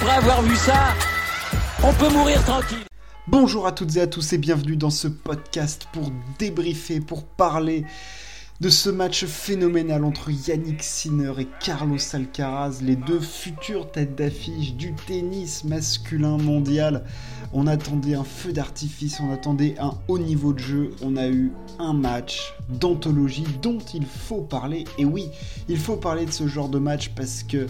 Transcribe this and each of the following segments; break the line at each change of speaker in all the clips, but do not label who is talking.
après avoir vu ça, on peut mourir tranquille.
Bonjour à toutes et à tous et bienvenue dans ce podcast pour débriefer, pour parler de ce match phénoménal entre Yannick Sinner et Carlos Alcaraz, les deux futures têtes d'affiche du tennis masculin mondial. On attendait un feu d'artifice, on attendait un haut niveau de jeu, on a eu un match d'anthologie dont il faut parler. Et oui, il faut parler de ce genre de match parce que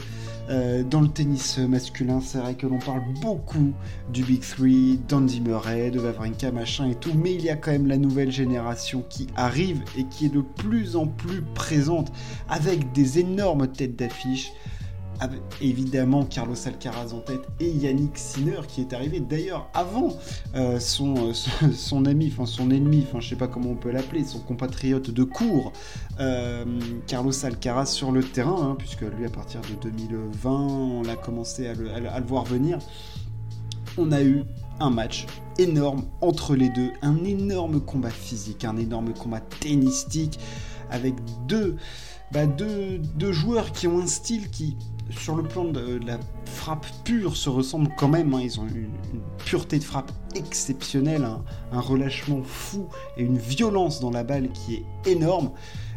euh, dans le tennis masculin, c'est vrai que l'on parle beaucoup du Big Three, d'Andy Murray, de Wawrinka, machin et tout, mais il y a quand même la nouvelle génération qui arrive et qui est de plus en plus présente avec des énormes têtes d'affiche évidemment Carlos Alcaraz en tête et Yannick Sinner qui est arrivé d'ailleurs avant euh, son, euh, son, ami, enfin son ennemi, enfin je sais pas comment on peut l'appeler, son compatriote de cours, euh, Carlos Alcaraz sur le terrain, hein, puisque lui à partir de 2020 on a commencé à le, à le voir venir. On a eu un match énorme entre les deux, un énorme combat physique, un énorme combat tennistique avec deux bah, deux, joueurs qui ont un style qui, sur le plan de, la frappe pure, se ressemblent quand même. Hein. Ils ont une, pureté de frappe exceptionnelle, un, relâchement fou et une violence dans la balle qui est énorme.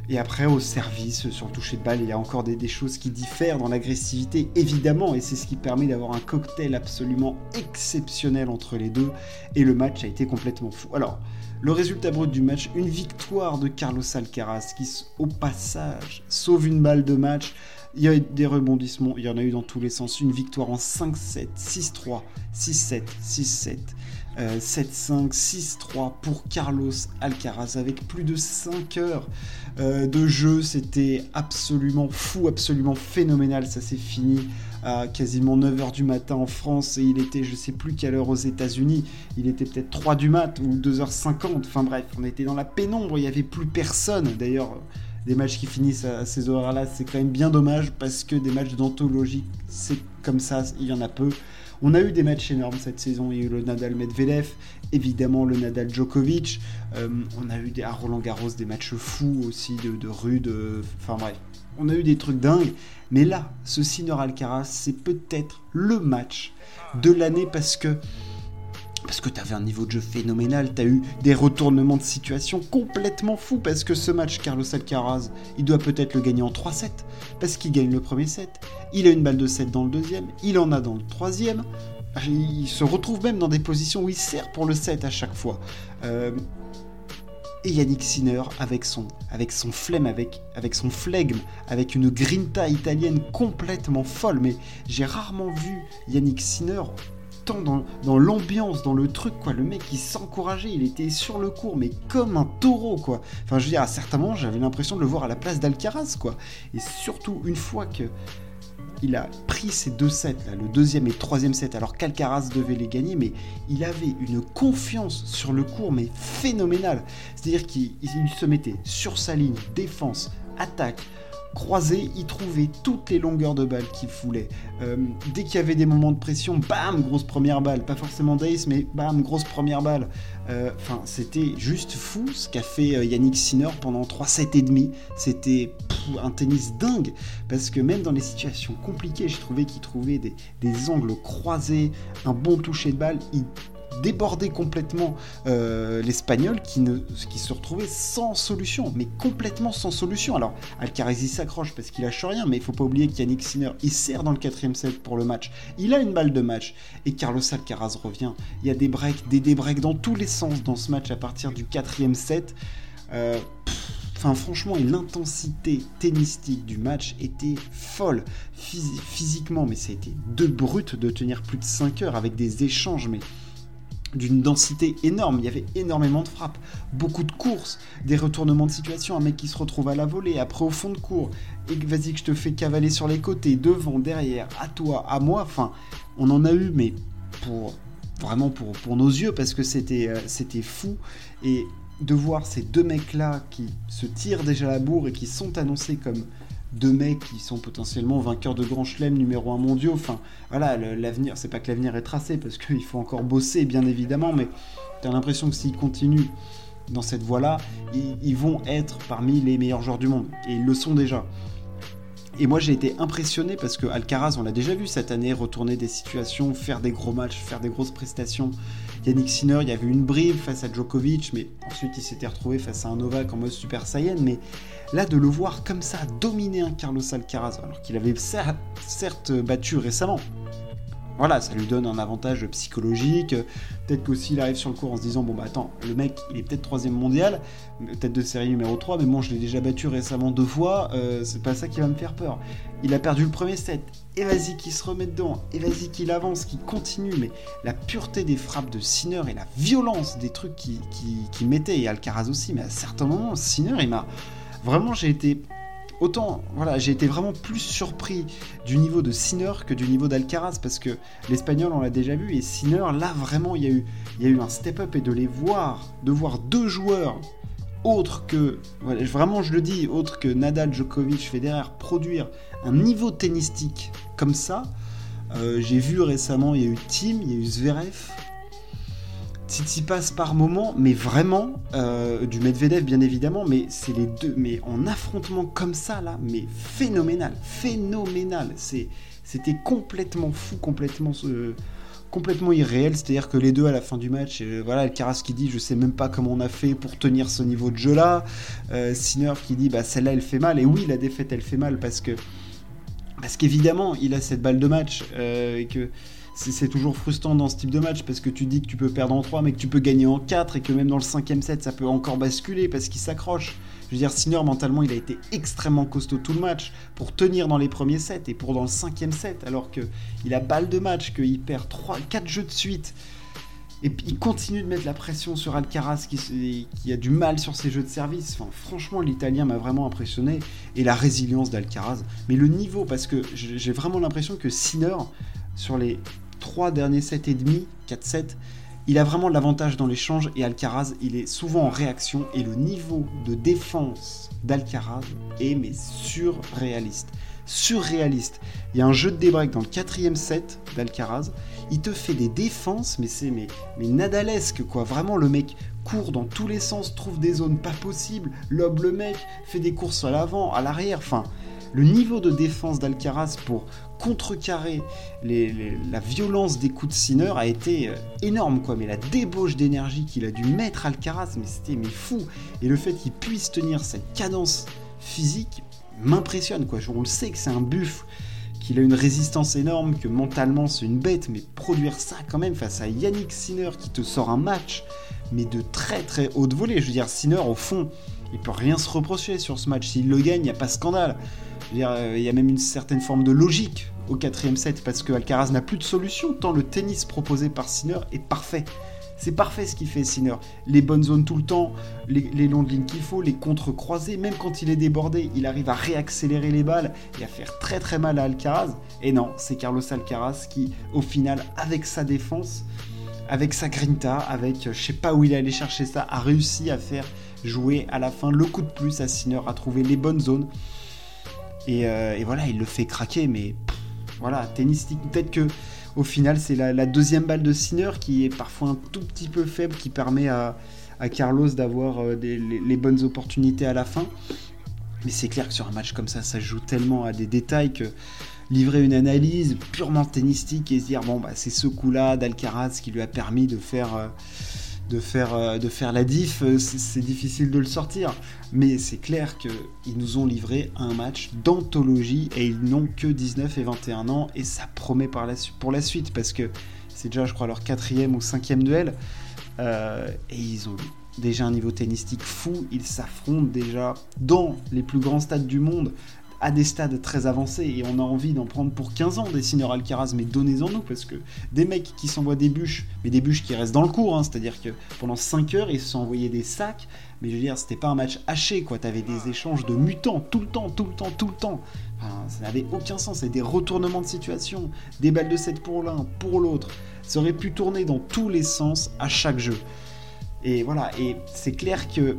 Et après, au service, sur le toucher de balle, il y a encore des, des choses qui diffèrent dans l'agressivité, évidemment, et c'est ce qui permet d'avoir un cocktail absolument exceptionnel entre les deux. Et le match a été complètement fou. Alors, le résultat brut du match, une victoire de Carlos Alcaraz qui, au passage, sauve une balle de match. Il y a eu des rebondissements, il y en a eu dans tous les sens. Une victoire en 5-7, 6-3, 6-7, 6-7. 7-5, 6-3 pour Carlos Alcaraz avec plus de 5 heures euh, de jeu. C'était absolument fou, absolument phénoménal. Ça s'est fini à quasiment 9h du matin en France et il était je sais plus quelle heure aux États-Unis. Il était peut-être 3 du mat ou 2h50. Enfin bref, on était dans la pénombre, il n'y avait plus personne. D'ailleurs, des matchs qui finissent à ces horaires-là, c'est quand même bien dommage parce que des matchs d'anthologie, c'est comme ça, il y en a peu. On a eu des matchs énormes cette saison. Il y a eu le Nadal Medvedev, évidemment le Nadal Djokovic. Euh, on a eu des, à Roland Garros des matchs fous aussi de, de rude. Enfin bref, on a eu des trucs dingues. Mais là, ce Sinner Alcaraz, c'est peut-être le match de l'année parce que parce que tu avais un niveau de jeu phénoménal, tu as eu des retournements de situation complètement fous, parce que ce match, Carlos Alcaraz, il doit peut-être le gagner en 3-7, parce qu'il gagne le premier set, il a une balle de 7 dans le deuxième, il en a dans le troisième, il se retrouve même dans des positions où il sert pour le set à chaque fois. Euh, et Yannick Sinner avec son, avec flemme, avec, avec son flegme, avec une grinta italienne complètement folle. Mais j'ai rarement vu Yannick Sinner dans l'ambiance, dans le truc, quoi. Le mec, il s'encourageait, il était sur le cours, mais comme un taureau, quoi. Enfin, je veux dire, à certains moments, j'avais l'impression de le voir à la place d'Alcaraz, quoi. Et surtout, une fois que il a pris ces deux sets, là, le deuxième et le troisième set, alors qu'Alcaraz devait les gagner, mais il avait une confiance sur le cours, mais phénoménale. C'est-à-dire qu'il se mettait sur sa ligne, défense, attaque, croisé, il trouvait toutes les longueurs de balles qu'il voulait. Euh, dès qu'il y avait des moments de pression, bam, grosse première balle. Pas forcément d'ace, mais bam, grosse première balle. Euh, enfin, c'était juste fou ce qu'a fait euh, Yannick Sinner pendant 3 sets et demi. C'était un tennis dingue. Parce que même dans les situations compliquées, j'ai trouvé qu'il trouvait des, angles croisés, un bon toucher de balle. Déborder complètement euh, l'Espagnol qui, qui se retrouvait sans solution, mais complètement sans solution. Alors, Alcaraz s'accroche parce qu'il lâche rien, mais il faut pas oublier qu'Yannick Sinner, il sert dans le quatrième set pour le match. Il a une balle de match et Carlos Alcaraz revient. Il y a des breaks, des débreaks dans tous les sens dans ce match à partir du quatrième set. Euh, Enfin, franchement, l'intensité tennistique du match était folle. physiquement, mais ça a été de brut de tenir plus de 5 heures avec des échanges, mais d'une densité énorme. Il y avait énormément de frappes, beaucoup de courses, des retournements de situation, un mec qui se retrouve à la volée, après au fond de cours, et vas-y que je te fais cavaler sur les côtés, devant, derrière, à toi, à moi. Enfin, on en a eu, mais pour vraiment pour, pour nos yeux, parce que c'était euh, c'était fou. Et de voir ces deux mecs-là qui se tirent déjà la bourre et qui sont annoncés comme deux mecs qui sont potentiellement vainqueurs de Grand Chelem numéro 1 mondiaux. Enfin, voilà, l'avenir, c'est pas que l'avenir est tracé, parce qu'il faut encore bosser, bien évidemment, mais tu as l'impression que s'ils continuent dans cette voie-là, ils, vont être parmi les meilleurs joueurs du monde. Et ils le sont déjà. Et moi j'ai été impressionné parce que Alcaraz, on l'a déjà vu cette année, retourner des situations, faire des gros matchs, faire des grosses prestations. Yannick Sinner, il y avait une bribe face à Djokovic, mais ensuite il s'était retrouvé face à un Novak en mode Super Saiyan. Mais là, de le voir comme ça, dominer un Carlos Alcaraz, alors qu'il avait certes battu récemment, voilà, ça lui donne un avantage psychologique. Peut-être qu'aussi il arrive sur le cours en se disant bon bah attends, le mec il est peut-être troisième mondial, peut-être de série numéro 3, mais bon je l'ai déjà battu récemment deux fois, euh, c'est pas ça qui va me faire peur. Il a perdu le premier set, et vas-y qu'il se remet dedans, et vas-y qu'il avance, qu'il continue, mais la pureté des frappes de Sinner et la violence des trucs qui, qui, mettait, et Alcaraz aussi, mais à certains moments, Sinner il m'a... Vraiment j'ai été autant, voilà, j'ai été vraiment plus surpris du niveau de Sinner que du niveau d'Alcaraz parce que l'Espagnol, on l'a déjà vu, et Sinner, là, vraiment, il y a eu, il y a eu un step-up et de les voir, de voir deux joueurs autres que, vraiment, je le dis, autres que Nadal, Djokovic, Federer produire un niveau tennistique comme ça. Euh, j'ai vu récemment, il y a eu Tim, il y a eu Zverev, passe par moment, mais vraiment, euh, du Medvedev bien évidemment, mais c'est les deux, mais en affrontement comme ça là, mais phénoménal, phénoménal. C'était complètement fou, complètement, complètement irréel. C'est-à-dire que les deux à la fin du match, euh, voilà, Alcaraz qui dit, je sais même pas comment on a fait pour tenir ce niveau de jeu là. Sinner qui dit, bah celle-là elle fait mal. Et oui, la défaite elle fait mal parce que, parce qu'évidemment, il a cette balle de match et que c'est toujours frustrant dans ce type de match parce que tu dis que tu peux perdre en 3 mais que tu peux gagner en 4 et que même dans le cinquième set ça peut encore basculer parce qu'il s'accroche. Je veux dire, Sinner mentalement il a été extrêmement costaud tout le match pour tenir dans les premiers sets et pour dans le cinquième set alors qu'il a balle de match, qu'il perd 3, 4 jeux de suite. Et il continue de mettre la pression sur Alcaraz qui, a du mal sur ses jeux de service. Franchement, l'Italien m'a vraiment impressionné. Et la résilience d'Alcaraz. Mais le niveau, parce que j'ai vraiment l'impression que Sinner, sur les trois derniers sets et demi, 4-7, il a vraiment l'avantage dans l'échange et Alcaraz, il est souvent en réaction et le niveau de défense d'Alcaraz est mais surréaliste. Surréaliste. Il y a un jeu de débreak dans le quatrième set d'Alcaraz. Il te fait des défenses, mais c'est mais, mais nadalesque quoi. Vraiment, le mec court dans tous les sens, trouve des zones pas possibles, lobe le mec, fait des courses à l'avant, à l'arrière. Enfin, le niveau de défense d'Alcaraz pour contrecarrer la violence des coups de Sinner a été euh, énorme, quoi. Mais la débauche d'énergie qu'il a dû mettre Alcaraz, mais c'était mais fou. Et le fait qu'il puisse tenir cette cadence physique m'impressionne, quoi. On le sait que c'est un buff, qu'il a une résistance énorme, que mentalement c'est une bête, mais produire ça quand même face à Yannick Sinner qui te sort un match, mais de très très haute volée. Je veux dire, Sinner, au fond, il peut rien se reprocher sur ce match. S'il le gagne, il n'y a pas scandale. Euh, il y a même une certaine forme de logique au quatrième set parce que Alcaraz n'a plus de solution tant le tennis proposé par Sinner est parfait. C'est parfait ce qu'il fait Sinner. Les bonnes zones tout le temps, les, les longs lignes qu'il faut, les contre croisés, même quand il est débordé, il arrive à réaccélérer les balles et à faire très très mal à Alcaraz. Et non, c'est Carlos Alcaraz qui, au final, avec sa défense, avec sa grinta, avec je sais pas où il est allé chercher ça, a réussi à faire jouer à la fin le coup de plus à Sinner, à trouver les bonnes zones. Euh, et, voilà, il le fait craquer, mais voilà, tennistique. Peut-être que au final, c'est la, deuxième balle de Sinner qui est parfois un tout petit peu faible, qui permet à, Carlos d'avoir euh, les, bonnes opportunités à la fin. Mais c'est clair que sur un match comme ça, ça joue tellement à des détails que livrer une analyse purement tennistique et se dire bon bah c'est ce coup-là d'Alcaraz qui lui a permis de faire euh, de faire, euh, de faire la diff, euh, c'est difficile de le sortir. Mais c'est clair qu'ils nous ont livré un match d'anthologie et ils n'ont que 19 et 21 ans et ça promet pour la suite parce que c'est déjà, je crois, leur quatrième ou cinquième duel. Euh, et ils ont déjà un niveau tennistique fou. Ils s'affrontent déjà dans les plus grands stades du monde à des stades très avancés et on a envie d'en prendre pour 15 ans des Sinner Alcaraz, mais donnez-en nous parce que des mecs qui s'envoient des bûches, mais des bûches qui restent dans le cours, hein, c'est-à-dire que pendant 5 heures ils se sont envoyés des sacs, mais je veux dire, c'était pas un match haché quoi, t'avais des échanges de mutants tout le temps, tout le temps, tout le temps. ça n'avait aucun sens, c'était des retournements de situation, des balles de 7 pour l'un, pour l'autre. Ça aurait pu tourner dans tous les sens à chaque jeu. Et voilà, et c'est clair que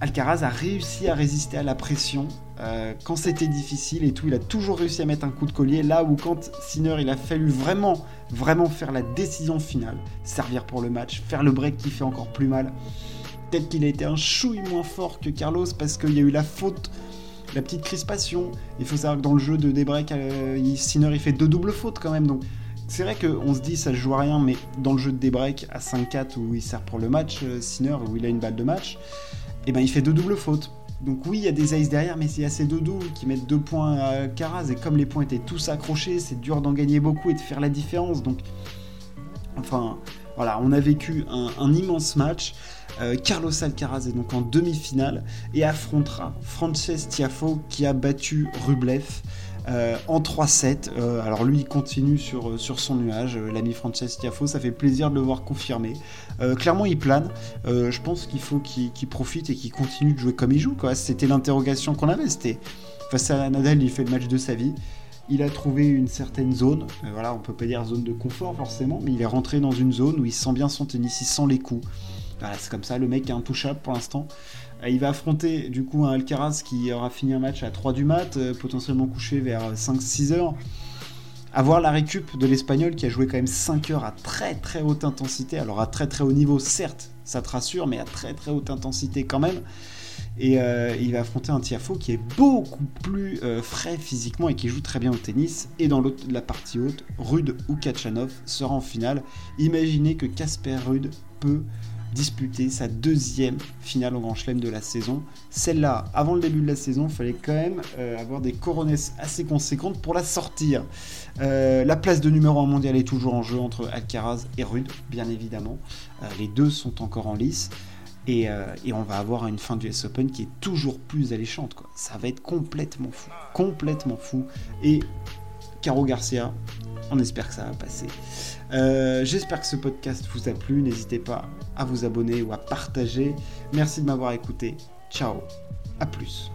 Alcaraz a réussi à résister à la pression euh, quand c'était difficile et tout. Il a toujours réussi à mettre un coup de collier là où quand Sinner il a fallu vraiment, vraiment faire la décision finale, servir pour le match, faire le break qui fait encore plus mal. Peut-être qu'il a été un chouille moins fort que Carlos parce qu'il y a eu la faute la petite crispation. Il faut savoir que dans le jeu de Debreak, euh, Sinner il fait deux doubles fautes quand même. Donc c'est vrai qu'on se dit ça joue à rien, mais dans le jeu de Debreak à 5-4 où il sert pour le match, euh, Sinner où il a une balle de match, et eh ben il fait deux doubles fautes. Donc oui, il y a des aces derrière, mais il y a ces deux doubles qui mettent deux points à Caraz, et comme les points étaient tous accrochés, c'est dur d'en gagner beaucoup et de faire la différence. Donc, enfin, voilà, on a vécu un, immense match. Euh, Carlos Alcaraz est donc en demi-finale et affrontera Frances Tiafo qui a battu Rublev. Euh, en 3-7. Euh, alors lui, il continue sur, sur son nuage, l'ami Frances Tiafo. Ça fait plaisir de le voir confirmer. clairement, il plane. je pense qu'il faut qu'il profite et qu'il continue de jouer comme il joue. C'était l'interrogation qu'on avait. C'était face à Nadal, il fait le match de sa vie. Il a trouvé une certaine zone, euh, voilà, on peut pas dire zone de confort forcément, mais il est rentré dans une zone où il sent bien son tennis, il sent les coups. C'est comme ça, le mec est intouchable pour l'instant. Euh, il va affronter du coup un Alcaraz qui aura fini un match à 3 du mat, euh, potentiellement couché vers 5-6 heures. Avoir la récup de l'Espagnol qui a joué quand même 5 heures à très très haute intensité, alors à très très haut niveau certes, ça te rassure, mais à très très haute intensité quand même. Et euh, il va affronter un Tiafo qui est beaucoup plus frais physiquement et qui joue très bien au tennis. Et dans la partie haute, Rude ou Kachanov sera en finale. Imaginez que Casper Rude peut disputer sa deuxième finale au Grand Chelem de la saison. Celle-là, avant le début de la saison, il fallait quand même euh, avoir des coronesses assez conséquentes pour la sortir. la place de numéro 1 mondial est toujours en jeu entre Alcaraz et Rude, bien évidemment. les deux sont encore en lice. Euh, et, on va avoir une fin du S Open qui est toujours plus alléchante. Ça va être complètement fou. Complètement fou. Et Caro Garcia, on espère que ça va passer. Euh, j'espère que ce podcast vous a plu. N'hésitez pas à vous abonner ou à partager. Merci de m'avoir écouté. Ciao. À plus.